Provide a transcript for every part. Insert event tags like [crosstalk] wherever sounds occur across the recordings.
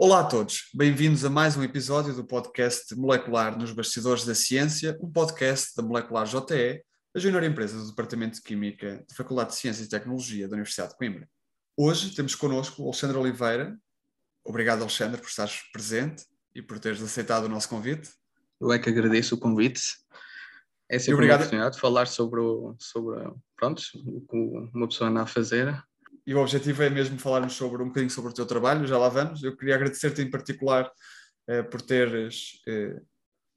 Olá a todos, bem-vindos a mais um episódio do podcast Molecular nos Bastidores da Ciência, um podcast da Molecular JE, a junior empresa do Departamento de Química da Faculdade de Ciências e Tecnologia da Universidade de Coimbra. Hoje temos connosco o Alexandre Oliveira. Obrigado, Alexandre, por estares presente e por teres aceitado o nosso convite. Eu é que agradeço o convite. É sempre uma oportunidade de falar sobre, o, sobre pronto, o que uma pessoa anda a fazer. E o objetivo é mesmo falarmos sobre um bocadinho sobre o teu trabalho, já lá vamos. Eu queria agradecer-te em particular eh, por teres eh,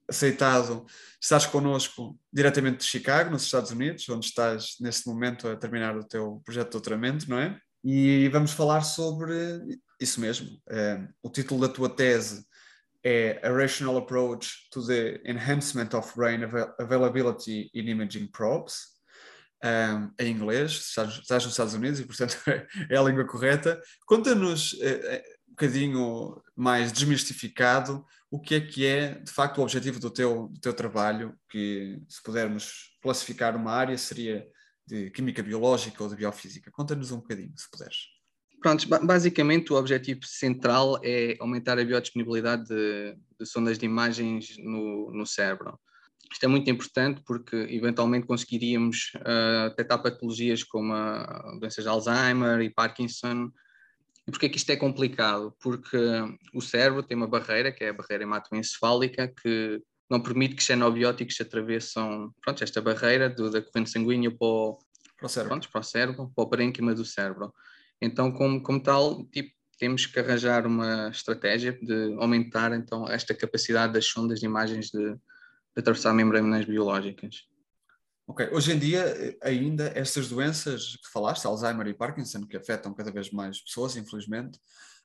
aceitado, estás connosco diretamente de Chicago, nos Estados Unidos, onde estás neste momento a terminar o teu projeto de doutoramento, não é? E vamos falar sobre isso mesmo. Eh, o título da tua tese é A Rational Approach to the Enhancement of Brain Avail- Availability in Imaging Probes, um, em inglês, estás, estás nos Estados Unidos e, portanto, [laughs] é a língua correta. Conta-nos eh, eh, um bocadinho mais desmistificado o que é que é, de facto, o objetivo do teu, do teu trabalho, que, se pudermos classificar uma área, seria de química biológica ou de biofísica. Conta-nos um bocadinho, se puderes. Pronto, ba- basicamente o objetivo central é aumentar a biodisponibilidade de, de sondas de imagens no, no cérebro. Isto é muito importante porque eventualmente conseguiríamos ah, detectar patologias como a doenças de Alzheimer e Parkinson. E porquê que isto é complicado? Porque o cérebro tem uma barreira, que é a barreira hematoencefálica, que não permite que xenobióticos atravessam pronto, esta barreira do- da corrente sanguínea para o, Para o cérebro. pronto, para o cérebro, para o parênquima do cérebro. Então, como, como tal, tipo, temos que arranjar uma estratégia de aumentar então esta capacidade das sondas de imagens de atravessar membranas biológicas. Ok, hoje em dia, eh, ainda estas doenças que falaste, Alzheimer e Parkinson, que afetam cada vez mais pessoas, infelizmente,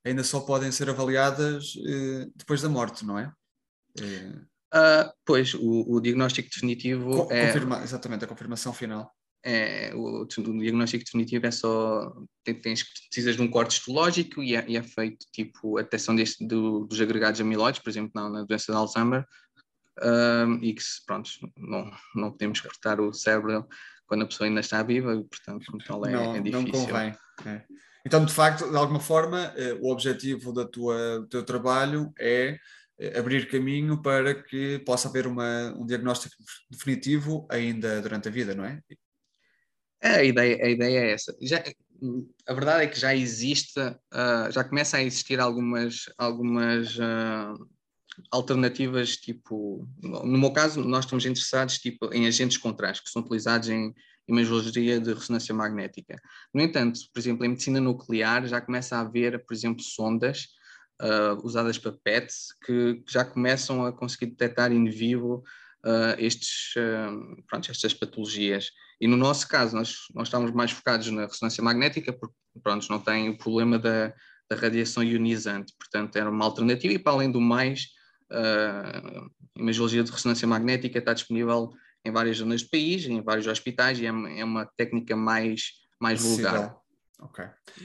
ainda só podem ser avaliadas eh, depois da morte, não é? Eh, Ah, pois, o, o diagnóstico definitivo co- é, confirma- exatamente, a confirmação final. é o, o diagnóstico definitivo é só tens, precisas de um corte histológico e é, e é feito tipo a detecção deste, do- dos agregados amiloides, por exemplo, na, na doença de Alzheimer, ahm, e que pronto, não, não podemos cortar o cérebro quando a pessoa ainda está viva, e, portanto, como tal, é, não, é não difícil. convém. é. Então, de facto, de alguma forma, eh, o objetivo da tua, do teu trabalho é eh, abrir caminho para que possa haver uma, um diagnóstico definitivo ainda durante a vida, não é? É, a ideia, a ideia é essa. Já, a verdade é que já existe, ah, já começa a existir algumas, algumas ah, alternativas, tipo, no meu caso, nós estamos interessados tipo, em agentes de contraste, que são utilizados em imagiologia de ressonância magnética. No entanto, por exemplo, em medicina nuclear já começa a haver, por exemplo, sondas ah, usadas para PET que já começam a conseguir detectar in vivo ah, estes, ah, pronto, estas patologias. E no nosso caso, nós, nós estamos mais focados na ressonância magnética, porque pronto, não tem o problema da, da radiação ionizante, portanto era uma alternativa e para além do mais, a imagiologia de ressonância magnética está disponível em várias zonas do país, em vários hospitais e é, uma- é uma técnica mais, mais vulgar. Ok.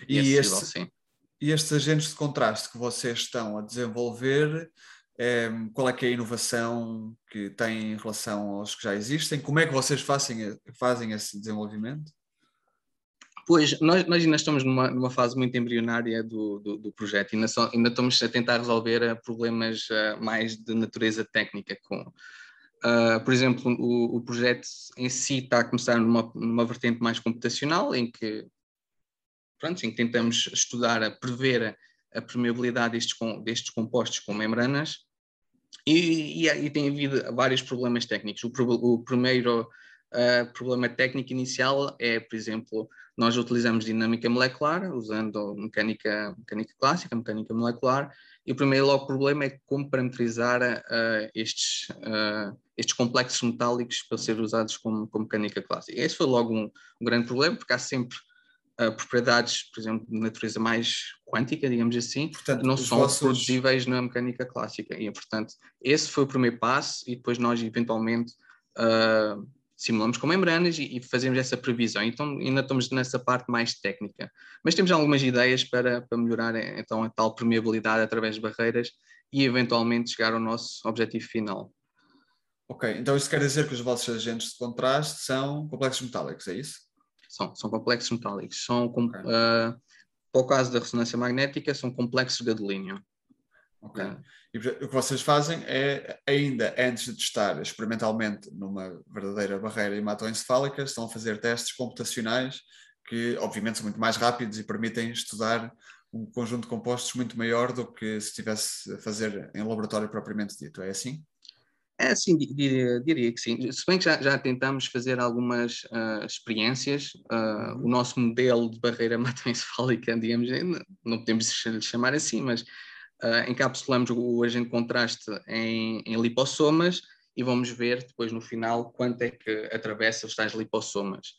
E, E acessível, este-. E estes agentes de contraste que vocês estão a desenvolver, eh, qual é que é a inovação que têm em relação aos que já existem? Como é que vocês fazem, fazem esse desenvolvimento? Pois, nós, nós ainda estamos numa, numa fase muito embrionária do, do, do projeto, ainda, só- ainda estamos a tentar resolver eh, problemas eh, mais de natureza técnica. Com, ah, por exemplo, o, o projeto em si está a começar numa, numa vertente mais computacional, em que, pronto, em que tentamos estudar, a prever a, a permeabilidade destes, destes compostos com membranas, e, e, e tem havido vários problemas técnicos. O, o primeiro ah, problema técnico inicial é, por exemplo, nós utilizamos dinâmica molecular, usando mecânica, mecânica clássica, mecânica molecular, e o primeiro logo problema é como parametrizar ah, estes, ah, estes complexos metálicos para ser usados como, como mecânica clássica. Esse foi logo um, um grande problema, porque há sempre uh, propriedades, por exemplo, de natureza mais quântica, digamos assim, Portanto, não são vossos- produzíveis na mecânica clássica. E, portanto, esse foi o primeiro passo e depois nós, eventualmente, uh, simulamos com membranas e, e fazemos essa previsão. Então, ainda estamos nessa parte mais técnica. Mas temos algumas ideias para, para melhorar, então, a tal permeabilidade através de barreiras e, eventualmente, chegar ao nosso objetivo final. Ok, então isso quer dizer que os vossos agentes de contraste são complexos metálicos, é isso? São, são complexos metálicos. São, com, Ok. uh, para o caso da ressonância magnética, são complexos de gadelínio. Ok. Uh, E portanto, o que vocês fazem é, ainda antes de testar experimentalmente numa verdadeira barreira hematoencefálica, estão a fazer testes computacionais que, obviamente, são muito mais rápidos e permitem estudar um conjunto de compostos muito maior do que se estivesse a fazer em laboratório propriamente dito. É assim? É, sim, di- diria, diria que sim. Se bem que já, já tentamos fazer algumas ah, experiências, ah, o nosso modelo de barreira hematoencefálica, digamos, não- não podemos lhe chamar assim, mas ah, encapsulamos o agente de contraste em, em lipossomas e vamos ver depois no final quanto é que atravessa os tais lipossomas.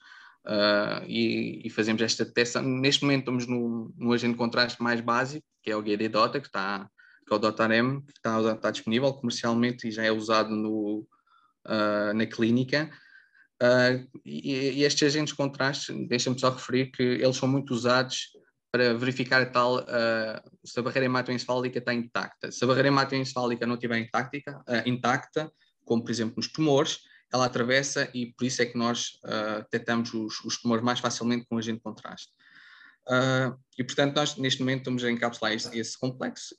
Ah, e, e fazemos esta testa. Neste momento estamos no, no agente de contraste mais básico, que é o GD-DOTA, que está que é o DOTAREM, que está, está disponível comercialmente e já é usado no, ah, na clínica. Ah, e, e estes agentes de contraste, deixa-me só referir que eles são muito usados para verificar tal ah, se a barreira hematoencefálica está intacta. Se a barreira hematoencefálica não estiver intacta, ah, intacta, como por exemplo nos tumores, ela atravessa e por isso é que nós ah, detectamos os, os tumores mais facilmente com agente de contraste. Ah, e portanto, nós neste momento estamos a encapsular este- esse complexo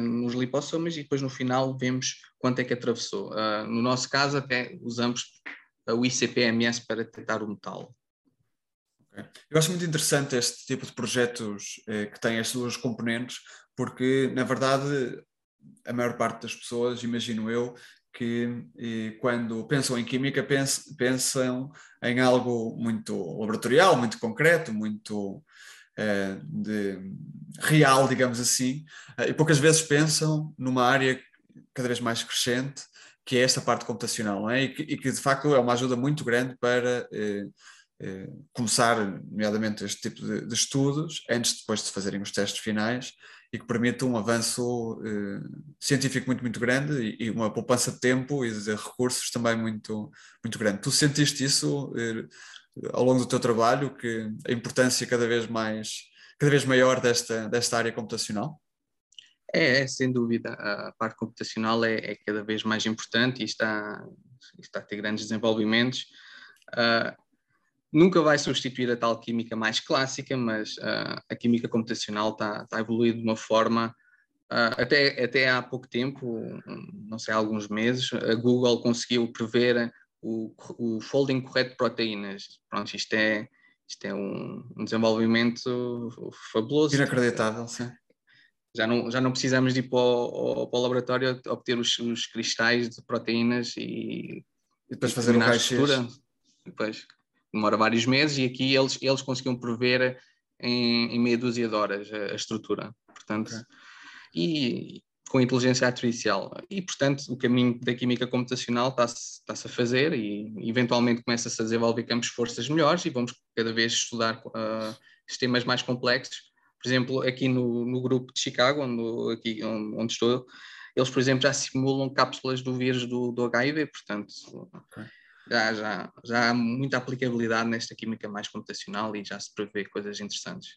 nos lipossomas e depois no final vemos quanto é que atravessou. No nosso caso, até usamos o ICP-MS para detectar o metal. Eu acho muito interessante este tipo de projetos eh, que têm estas duas componentes, porque, na verdade, a maior parte das pessoas, imagino eu, que eh, quando pensam em química pens- pensam em algo muito laboratorial, muito concreto, muito eh, de- real, digamos assim, eh, e poucas vezes pensam numa área cada vez mais crescente, que é esta parte computacional, é? E que, e que, de facto é uma ajuda muito grande para eh, começar, nomeadamente, este tipo de, de estudos, antes depois de fazerem os testes finais, e que permite um avanço eh, científico muito, muito grande e, e uma poupança de tempo e de recursos também muito, muito grande. Tu sentiste isso eh, ao longo do teu trabalho, que a importância cada vez mais, cada vez maior desta, desta área computacional? É, é, sem dúvida. A parte computacional é, é cada vez mais importante e está, está a ter grandes desenvolvimentos. Ah, nunca vai substituir a tal química mais clássica, mas ah, a química computacional está, a evoluir de uma forma. ah, até, até há pouco tempo, não sei, há alguns meses, a Google conseguiu prever o, o folding correto de proteínas. Pronto, isto é, isto é um, um desenvolvimento fabuloso. Inacreditável, sim. Já não, já não precisamos de ir para o, para o laboratório obter os, os, cristais de proteínas e, e depois fazer o raio-x. Depois demora vários meses e aqui eles, eles conseguiam prever em, em meia dúzia de horas a, a estrutura. Portanto, okay. e com inteligência artificial. E, portanto, o caminho da química computacional está-se está a fazer e, eventualmente, começa-se a desenvolver campos de forças melhores e vamos cada vez estudar uh, sistemas mais complexos por exemplo, aqui no, no grupo de Chicago, onde, aqui, onde, onde, estou, eles, por exemplo, já simulam cápsulas do vírus do, do HIV, portanto, okay. Já, já, já há muita aplicabilidade nesta química mais computacional e já se prevê coisas interessantes.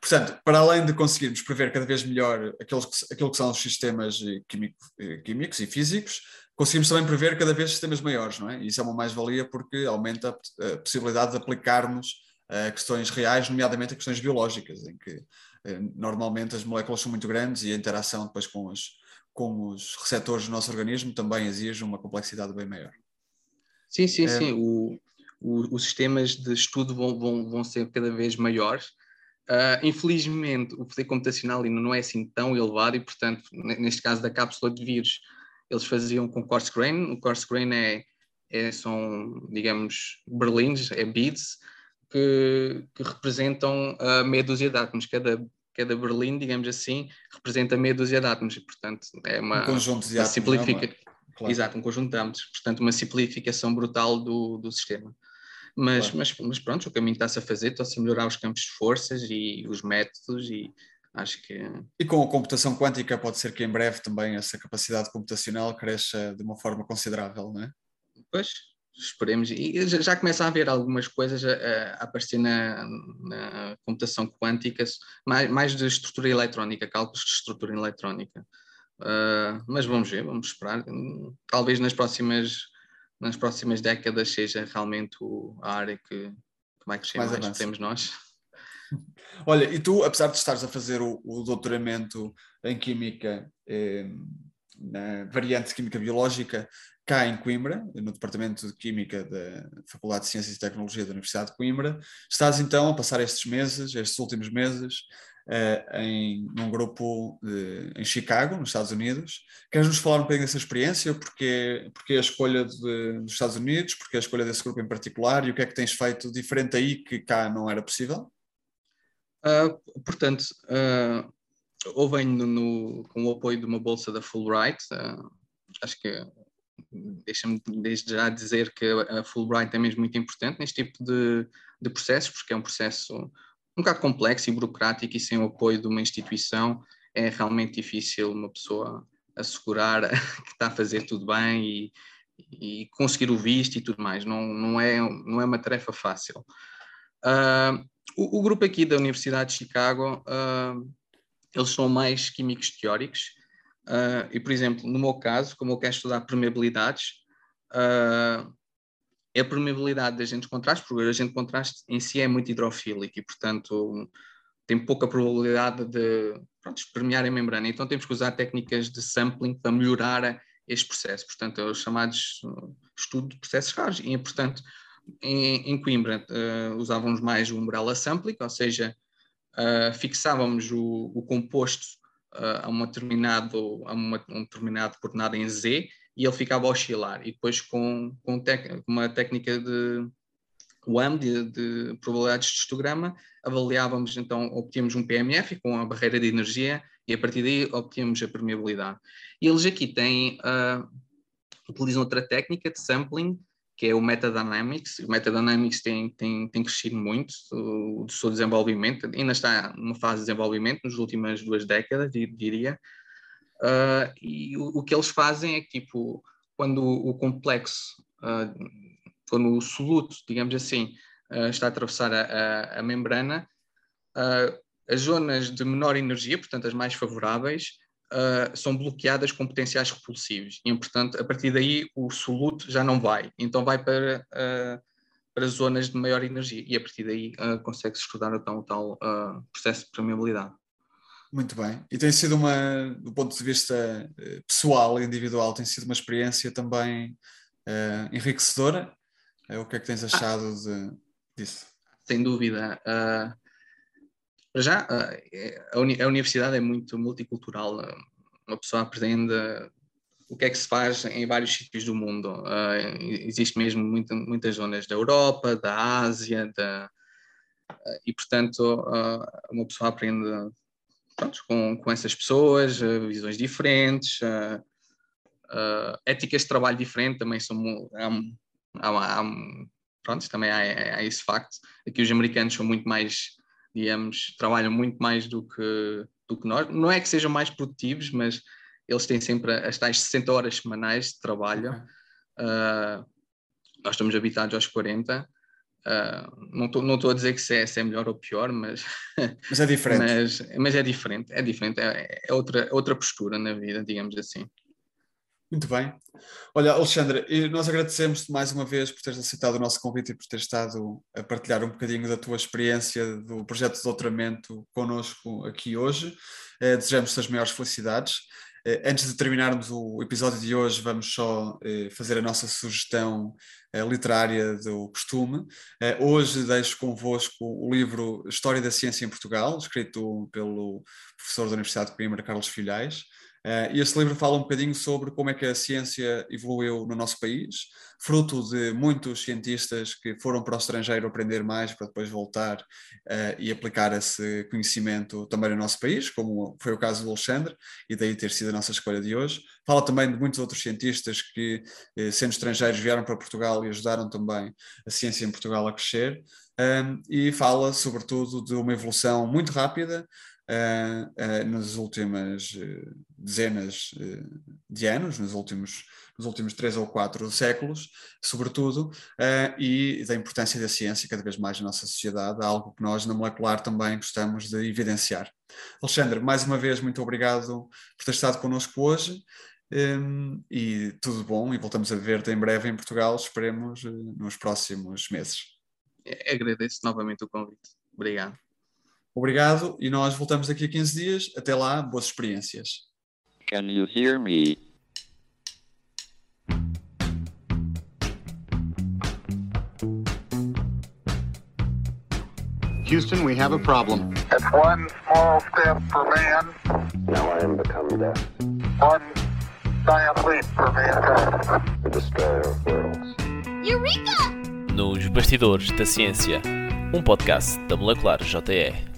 Portanto, para além de conseguirmos prever cada vez melhor aqueles que, aquilo que são os sistemas químico, químicos e físicos, conseguimos também prever cada vez sistemas maiores, não é? E isso é uma mais-valia porque aumenta a possibilidade de aplicarmos a questões reais, nomeadamente a questões biológicas, em que eh, normalmente as moléculas são muito grandes e a interação depois com os, com os receptores do nosso organismo também exige uma complexidade bem maior. Sim, sim, é... sim. O, o, os sistemas de estudo vão, vão, vão ser cada vez maiores. Uh, infelizmente, o poder computacional ainda não é assim tão elevado e, portanto, neste caso da cápsula de vírus, eles faziam com coarse grain. O coarse grain é, é, são, digamos, berlins, é beads, que, que, representam a meia dúzia de átomos. Cada, cada berlim, digamos assim, representa meia dúzia de átomos. E, portanto, é uma, um conjunto de átomos. Simplifica... Claro. Exato, um conjunto de átomos. Portanto, uma simplificação brutal do, do sistema. Mas, Claro. mas, mas pronto, o caminho está-se a fazer, estão-se a melhorar os campos de forças e os métodos e acho que E com a computação quântica pode ser que em breve também essa capacidade computacional cresça de uma forma considerável, não é? Pois, esperemos. E já, começa a haver algumas coisas a, a- a aparecer na, na computação quântica, mais, mais de estrutura eletrónica, cálculos de estrutura eletrónica. Ah, mas vamos ver, vamos esperar. Talvez nas próximas, nas próximas décadas seja realmente o- a área que, que vai crescer Mais mais, avança. temos nós. [laughs] Olha, e tu, apesar de estares a fazer o, o doutoramento em Química, eh, na variante de Química Biológica, cá em Coimbra, no Departamento de Química da Faculdade de Ciências e Tecnologia da Universidade de Coimbra, estás então a passar estes meses, estes últimos meses, eh, em, num grupo de- em Chicago, nos Estados Unidos. Queres nos falar um bocadinho dessa experiência? Porque, porque a escolha de- dos Estados Unidos, porque a escolha desse grupo em particular e o que é que tens feito diferente aí que cá não era possível? Ah, portanto, ah, ou venho no- com o apoio de uma bolsa da Fulbright, ah, acho que deixa-me desde já dizer que a Fulbright é mesmo muito importante neste tipo de, de processos, porque é um processo um bocado complexo e burocrático e sem o apoio de uma instituição é realmente difícil uma pessoa assegurar [laughs] que está a fazer tudo bem e, e conseguir o visto e tudo mais. Não, não, é, não é uma tarefa fácil. Ah, o, o grupo aqui da Universidade de Chicago, ah, eles são mais químicos teóricos. ah, e, por exemplo, no meu caso, como eu quero estudar permeabilidades, ah, é a permeabilidade de agentes contrastes, porque o agente contraste em si é muito hidrofílico e, portanto, tem pouca probabilidade de pronto, permear a membrana. Então, temos que usar técnicas de sampling para melhorar este processo. Portanto, é os chamados uh, estudo de processos raros. E, portanto, em, em Coimbra uh, usávamos mais o umbrella sampling, ou seja, uh, fixávamos o, o composto uh, a, uma determinado, a uma, um determinado coordenada em Z e ele ficava a oscilar. E depois, com, com tec, uma técnica de WAM, de, de probabilidades de histograma, avaliávamos, então, obtínhamos um PMF com a barreira de energia e a partir daí obtínhamos a permeabilidade. E eles aqui têm, uh, utilizam outra técnica de sampling, que é o Metadynamics. O Metadynamics tem, tem, tem crescido muito o, do seu desenvolvimento, ainda está numa fase de desenvolvimento nas últimas duas décadas, diria. Uh, e o, o, que eles fazem é que, tipo, quando o, complexo, uh, quando o soluto, digamos assim, uh, está a atravessar a, a, a membrana, as zonas de menor energia, portanto as mais favoráveis, são bloqueadas com potenciais repulsivos. E, portanto, a partir daí o soluto já não vai, então vai para, para zonas de maior energia. E a partir daí consegue-se estudar então, o tal processo de permeabilidade. Muito bem. E tem sido uma, do ponto de vista pessoal e individual, tem sido uma experiência também enriquecedora? o que é que tens achado de, disso? Sem dúvida. Para já, a, uni a universidade é muito multicultural. Uma pessoa aprende o que é que se faz em vários sítios do mundo. Uh, existe mesmo muita, muitas zonas da Europa, da Ásia, da, uh, e portanto uh, uma pessoa aprende pronto, com, com essas pessoas, visões diferentes, éticas de trabalho diferentes também são há, há, há, pronto, também há, há esse facto. Aqui os americanos são muito mais digamos, trabalham muito mais do que, do que nós. Não é que sejam mais produtivos, mas eles têm sempre as tais 60 horas semanais de trabalho. Okay. Uh, nós estamos habitados aos 40. Uh, não estou não a dizer que se é, se é, melhor ou pior, mas, [laughs] mas é diferente. mas, mas, é diferente, é diferente, é, é outra, outra postura na vida, digamos assim. Muito bem. Olha, Alexandre, nós agradecemos-te mais uma vez por teres aceitado o nosso convite e por teres estado a partilhar um bocadinho da tua experiência do projeto de doutoramento connosco aqui hoje. Eh, Desejamos-te as maiores felicidades. Eh, Antes de terminarmos o episódio de hoje, vamos só eh, fazer a nossa sugestão literária do costume. Hoje deixo convosco o livro História da Ciência em Portugal, escrito pelo professor da Universidade de Coimbra, Carlos Filhais. Uh, e este livro fala um bocadinho sobre como é que a ciência evoluiu no nosso país, fruto de muitos cientistas que foram para o estrangeiro aprender mais para depois voltar uh, e aplicar esse conhecimento também no nosso país, como foi o caso do Alexandre, e daí ter sido a nossa escolha de hoje. Fala também de muitos outros cientistas que, uh, sendo estrangeiros, vieram para Portugal e ajudaram também a ciência em Portugal a crescer. Um, e fala, sobretudo, de uma evolução muito rápida uh, nas últimas uh, dezenas de anos, nos últimos, nos últimos três ou quatro séculos, sobretudo, e da importância da ciência cada vez mais na nossa sociedade, algo que nós na molecular também gostamos de evidenciar. Alexandre, mais uma vez, muito obrigado por ter estado connosco hoje. Um, e tudo bom, e voltamos a ver-te em breve em Portugal, esperemos nos próximos meses. Agradeço novamente o convite. Obrigado. Obrigado e nós voltamos daqui a 15 dias. Até lá, boas experiências. Can you hear me? Houston, we have a problem. It's one small step for man, Now I am become death, one giant leap for mankind. the destroyer of worlds. Nos Bastidores da Ciência, um podcast da Molecular JE.